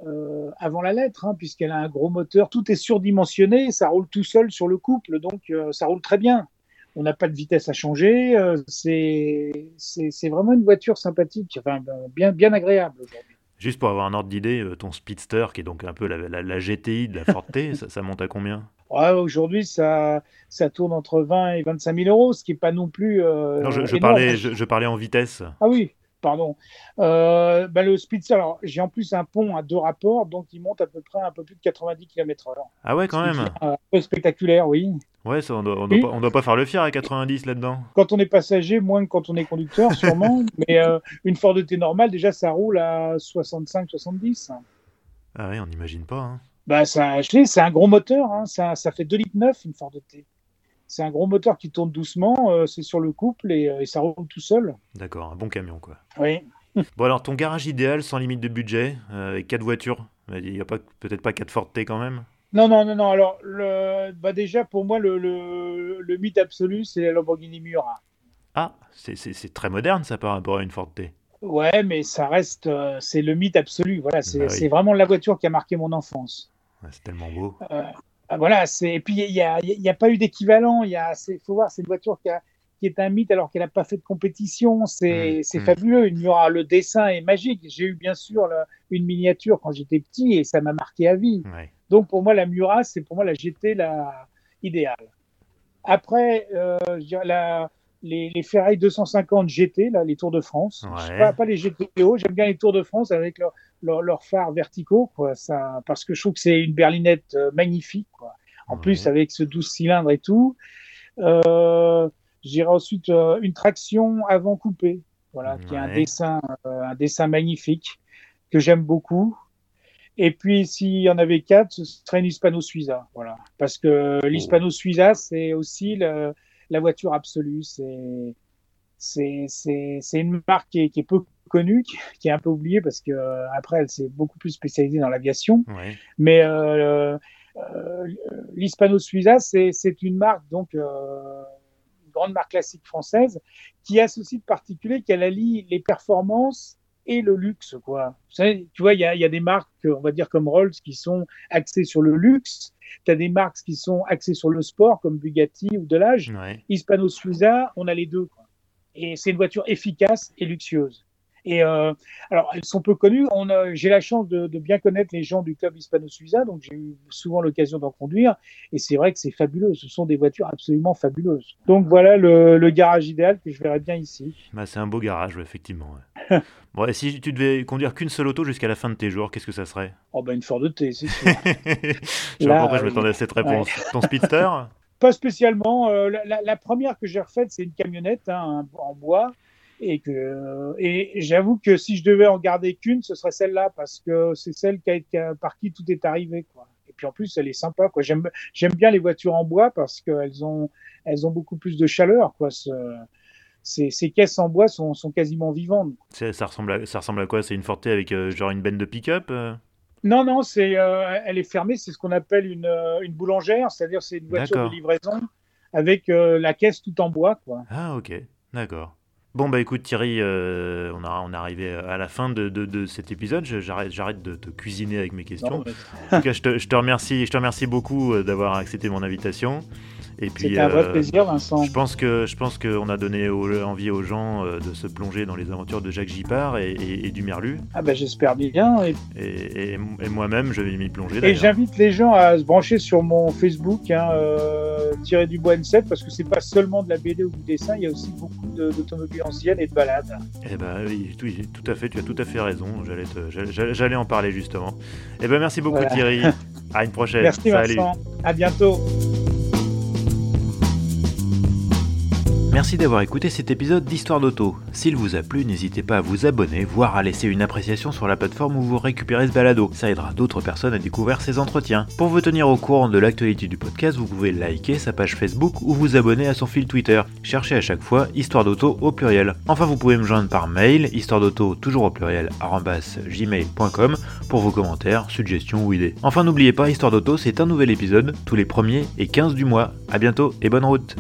euh, avant la lettre, hein, puisqu'elle a un gros moteur. Tout est surdimensionné, ça roule tout seul sur le couple, donc euh, ça roule très bien. On n'a pas de vitesse à changer. Euh, c'est vraiment une voiture sympathique, enfin, bien, bien agréable aujourd'hui.
Juste pour avoir un ordre d'idée, ton Speedster, qui est donc un peu la, la, GTI de la Forte, [laughs] ça, ça, monte à combien?
Aujourd'hui, ça, ça tourne entre 20 et 25 000 euros, ce qui n'est pas non plus. non,
je, parlais, je, je, parlais en vitesse.
Ah oui, pardon. Euh, bah, le Speedster, alors j'ai en plus un pont à deux rapports, donc il monte à peu près un peu plus de 90 km/h.
Ah ouais, quand même.
Un peu spectaculaire, oui.
Ouais, ça, on doit, doit, pas, on doit, pas, faire le fier à 90 là-dedans.
Quand on est passager, moins que quand on est conducteur, sûrement. [laughs] mais euh, une Ford T normale, déjà, ça roule à 65-70.
Ah ouais, on n'imagine pas. Hein.
Bah, ça, c'est un gros moteur. Hein. Ça, ça fait 2 litres 9 une Ford T. C'est un gros moteur qui tourne doucement, euh, c'est sur le couple euh, et, ça roule tout seul.
D'accord, un bon camion quoi.
Oui. [laughs]
bon alors ton garage idéal sans limite de budget, euh, avec quatre voitures, il n'y a pas peut-être pas quatre Ford T quand même?
Non, non, non, non. Alors le, bah déjà pour moi le, le, mythe absolu c'est la Lamborghini Miura.
Ah, c'est très moderne ça par rapport à une Ford T.
Ouais, mais ça reste, euh, c'est le mythe absolu. Voilà, c'est
Bah oui.
c'est vraiment la voiture qui a marqué mon enfance.
Ouais, c'est tellement beau.
Euh, voilà, c'est et puis il y a, il y a pas eu d'équivalent. Il y a, faut voir, c'est une voiture qui, a, qui est un mythe alors qu'elle n'a pas fait de compétition. C'est
Mm,
c'est
mm.
fabuleux. Une Miura, le dessin est magique. J'ai eu bien sûr le- une miniature quand j'étais petit et ça m'a marqué à vie.
Ouais.
Donc pour moi, la Mura, c'est pour moi la GT la idéale. Après, euh, la, les, les Ferrari 250 GT, là, les Tours de France,
Ouais.
Pas, pas les GTO, j'aime bien les Tours de France avec leurs leur, leurs phares verticaux, quoi, ça, parce que je trouve que c'est une berlinette euh, magnifique. Quoi. En
Ouais.
plus, avec ce 12 cylindres et tout. Euh, J'irai ensuite euh, une traction avant coupée, voilà, qui est un dessin, euh, un dessin magnifique que j'aime beaucoup. Et puis, s'il y en avait quatre, ce serait une Hispano Suiza, voilà. Parce que l'Hispano Suiza, c'est aussi le- la voiture absolue. C'est, c'est, une marque qui est, qui est peu connue, qui, qui est un peu oubliée parce que euh, après, elle s'est beaucoup plus spécialisée dans l'aviation. Mais euh, euh, l'Hispano Suiza, c'est, c'est une marque donc une grande marque classique française qui a ceci de particulier qu'elle allie les performances et le luxe, quoi. Vous savez, tu vois, il y a, il y a des marques, on va dire comme Rolls, qui sont axées sur le luxe. Tu as des marques qui sont axées sur le sport, comme Bugatti ou Delage.
Ouais.
Hispano Suiza, on a les deux. Quoi. Et c'est une voiture efficace et luxueuse. Et euh, alors, elles sont peu connues. On J'ai la chance de, de bien connaître les gens du club Hispano Suiza, donc j'ai eu souvent l'occasion d'en conduire. Et c'est vrai que c'est fabuleux. Ce sont des voitures absolument fabuleuses. Donc voilà le, le garage idéal que je verrais bien ici.
Bah, c'est un beau garage, ouais, effectivement. ouais. [laughs] bon, et si tu devais conduire qu'une seule auto jusqu'à la fin de tes jours, qu'est-ce que ça serait?
Oh ben une Ford T, c'est sûr. [laughs]
Je
Là,
pourquoi je
euh,
m'attendais à cette réponse. Ton speedster? [laughs]
Pas spécialement. Euh, la, la- la première que j'ai refaite, c'est une camionnette hein, en bois. Et, que, et j'avoue que si je devais en garder qu'une, ce serait celle-là, parce que c'est celle qui a, qui a- par qui tout est arrivé. Quoi. Et puis en plus, elle est sympa. Quoi. J'aime, j'aime bien les voitures en bois parce qu'elles ont, elles ont beaucoup plus de chaleur. Quoi. Ce- ces, ces caisses en bois sont, sont quasiment vivantes.
Ça ressemble, à, ça ressemble à quoi? C'est une Forte avec euh, genre une benne de pick-up euh?
Non, non, c'est, euh, elle est fermée. C'est ce qu'on appelle une, une boulangère, c'est-à-dire c'est une voiture de livraison avec la caisse tout en bois. Quoi.
Ah, ok, d'accord. Bon, bah écoute, Thierry, euh, on, a, on est arrivé à la fin de, de- de cet épisode. J'arrête, j'arrête de te cuisiner avec mes questions.
Non, mais
En tout cas, je te, je te remercie, je te remercie beaucoup euh, d'avoir accepté mon invitation. Et puis,
C'était un vrai
euh,
plaisir, Vincent.
Je pense que je pense qu'on a donné au- envie aux gens euh, de se plonger dans les aventures de Jacques Gipard et, et- et du Merlu.
Ah ben j'espère bien. Et,
moi-même, je vais m'y plonger.
et j'invite les gens à se brancher sur mon Facebook, hein, euh, Tiré du bois N7, parce que c'est pas seulement de la BD ou du dessin, il y a aussi beaucoup d'automobiles anciennes et de balades.
Eh ben oui, tout, tout à fait, tu as tout à fait raison. J'allais en parler justement. Eh ben merci beaucoup
Voilà.
Thierry. [laughs] À une prochaine.
Merci
Salut.
Vincent. À bientôt.
Merci d'avoir écouté cet épisode d'Histoire d'Auto. S'il vous a plu, n'hésitez pas à vous abonner, voire à laisser une appréciation sur la plateforme où vous récupérez ce balado. Ça aidera d'autres personnes à découvrir ces entretiens. Pour vous tenir au courant de l'actualité du podcast, vous pouvez liker sa page Facebook ou vous abonner à son fil Twitter. Cherchez à chaque fois Histoire d'Auto au pluriel. Enfin, vous pouvez me joindre par mail, histoire d'auto toujours au pluriel, gmail.com pour vos commentaires, suggestions ou idées. Enfin, n'oubliez pas, Histoire d'Auto, c'est un nouvel épisode tous les premiers et 15 du mois. À bientôt et bonne route